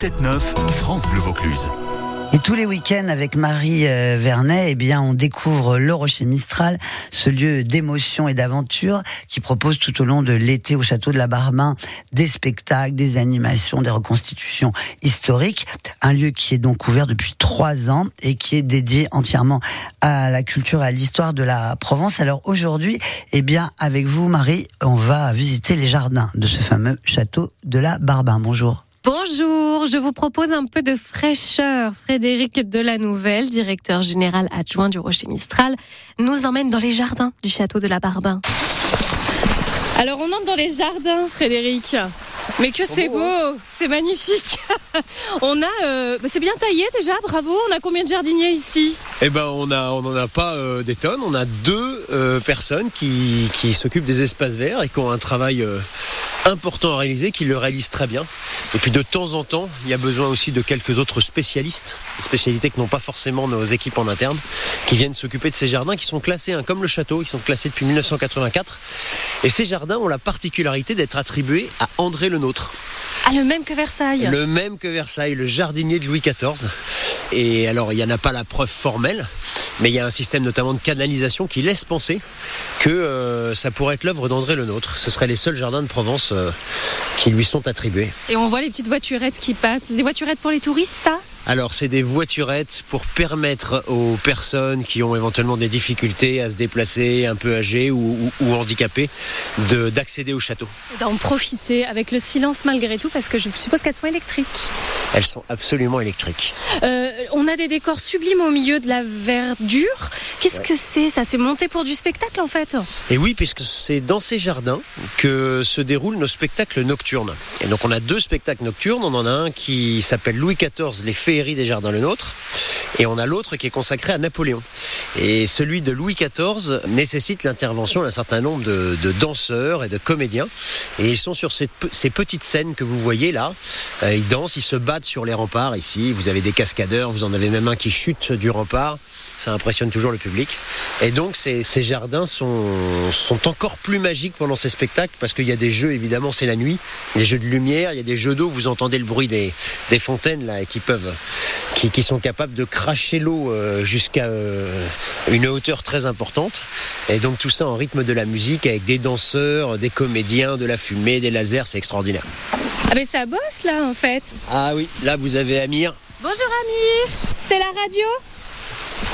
7-9, France Bleu Vaucluse. Et tous les week-ends avec Marie euh, Vernet, eh bien, on découvre le Rocher Mistral, ce lieu d'émotion et d'aventure qui propose tout au long de l'été au château de la Barbain des spectacles, des animations, des reconstitutions historiques. Un lieu qui est donc ouvert depuis trois ans et qui est dédié entièrement à la culture et à l'histoire de la Provence. Alors aujourd'hui, eh bien, avec vous, Marie, on va visiter les jardins de ce fameux château de la Barbain. Bonjour. Bonjour, je vous propose un peu de fraîcheur. Frédéric Delanouvelle, directeur général adjoint du Rocher Mistral, nous emmène dans les jardins du château de la Barbin. Alors on entre dans les jardins, Frédéric. Mais que c'est beau, c'est magnifique. on a, euh, bah, c'est bien taillé déjà, bravo. On a combien de jardiniers ici? Eh ben, on a, on n'en a pas euh, des tonnes. On a deux euh, personnes qui, qui s'occupent des espaces verts et qui ont un travail euh, important à réaliser, qui le réalisent très bien. Et puis de temps en temps, il y a besoin aussi de quelques autres spécialistes, spécialités que n'ont pas forcément nos équipes en interne, qui viennent s'occuper de ces jardins qui sont classés, hein, comme le château, ils sont classés depuis 1984. Et ces jardins ont la particularité d'être attribués à André le Nôtre. Ah, le même que Versailles. Le même que Versailles, le jardinier de Louis XIV. Et alors, il n'y en a pas la preuve formelle, mais il y a un système notamment de canalisation qui laisse penser que euh, ça pourrait être l'œuvre d'André le Nôtre. Ce seraient les seuls jardins de Provence qui lui sont attribués. Et on voit les petites voiturettes qui passent. Des voiturettes pour les touristes, ça? Alors, c'est des voiturettes pour permettre aux personnes qui ont éventuellement des difficultés à se déplacer, un peu âgées ou, ou- ou handicapées, de- d'accéder au château. D'en profiter avec le silence malgré tout, parce que je suppose qu'elles sont électriques. Elles sont absolument électriques. Euh, on a des décors sublimes au milieu de la verdure. Qu'est-ce Ouais. que c'est? Ça, c'est monté pour du spectacle en fait? Et oui, puisque c'est dans ces jardins que se déroulent nos spectacles nocturnes. Et donc on a deux spectacles nocturnes. On en a un qui s'appelle Louis XIV, les des jardins le nôtre. Et on a l'autre qui est consacré à Napoléon. Et celui de Louis XIV nécessite l'intervention d'un certain nombre de, danseurs et de comédiens. Et ils sont sur ces petites scènes que vous voyez là. Euh, ils dansent, ils se battent sur les remparts ici. Vous avez des cascadeurs, vous en avez même un qui chute du rempart. Ça impressionne toujours le public. Et donc ces, ces jardins sont, sont encore plus magiques pendant ces spectacles parce qu'il y a des jeux, évidemment, c'est la nuit, des jeux de lumière, il y a des jeux d'eau, vous entendez le bruit des, des fontaines là, qui peuvent, qui, qui sont capables de cracher l'eau euh, jusqu'à euh, une hauteur très importante. Et donc tout ça en rythme de la musique avec des danseurs, des comédiens, de la fumée, des lasers, c'est extraordinaire. Ah mais ça bosse là en fait. Ah oui, là vous avez Amir. Bonjour Amir, c'est la radio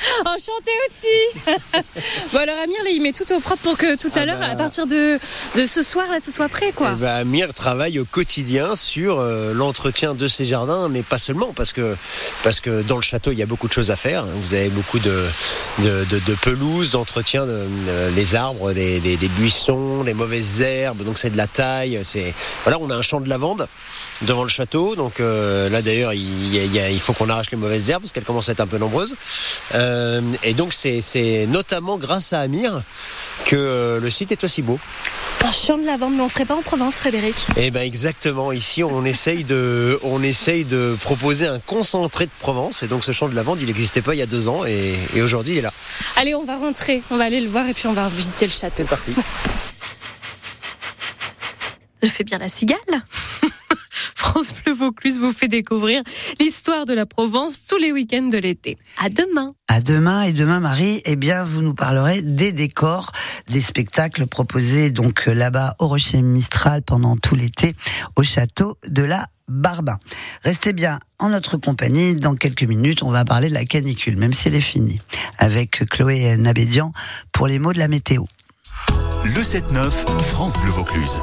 Enchanté aussi Bon alors Amir là il met tout au propre pour que tout à Ah l'heure bah. à partir de, de ce soir là ce soit prêt quoi. Eh ben, Amir travaille au quotidien sur euh, l'entretien de ces jardins, mais pas seulement, parce que, parce que dans le château, il y a beaucoup de choses à faire. Vous avez beaucoup de, de, de, de pelouse, d'entretien, de, les arbres, des, des, des buissons, les mauvaises herbes, donc c'est de la taille. C'est Voilà, on a un champ de lavande devant le château, donc euh, là d'ailleurs, il faut qu'on arrache les mauvaises herbes, parce qu'elles commencent à être un peu nombreuses. Euh, et donc c'est c'est notamment grâce à Amir que euh, le site est aussi beau. Un champ de lavande mais on serait pas en Provence Frédéric Eh ben exactement. Ici, on essaye de, on essaye de proposer un concentré de Provence. Et donc, ce champ de lavande, il n'existait pas il y a deux ans, et, et aujourd'hui, il est là. Allez on va rentrer, on va aller le voir et puis on va visiter le château. C'est parti. Je fais bien la cigale France Bleu Vaucluse vous fait découvrir l'histoire de la Provence tous les week-ends de l'été. À demain À demain et demain Marie, eh bien vous nous parlerez des décors, des spectacles proposés donc euh, là-bas au Rocher Mistral pendant tout l'été au château de la Barbin. Restez bien en notre compagnie. Dans quelques minutes, on va parler de la canicule, même si elle est finie, avec Chloé Nabédian pour les mots de la météo. Le 7-9, France Bleu Vaucluse.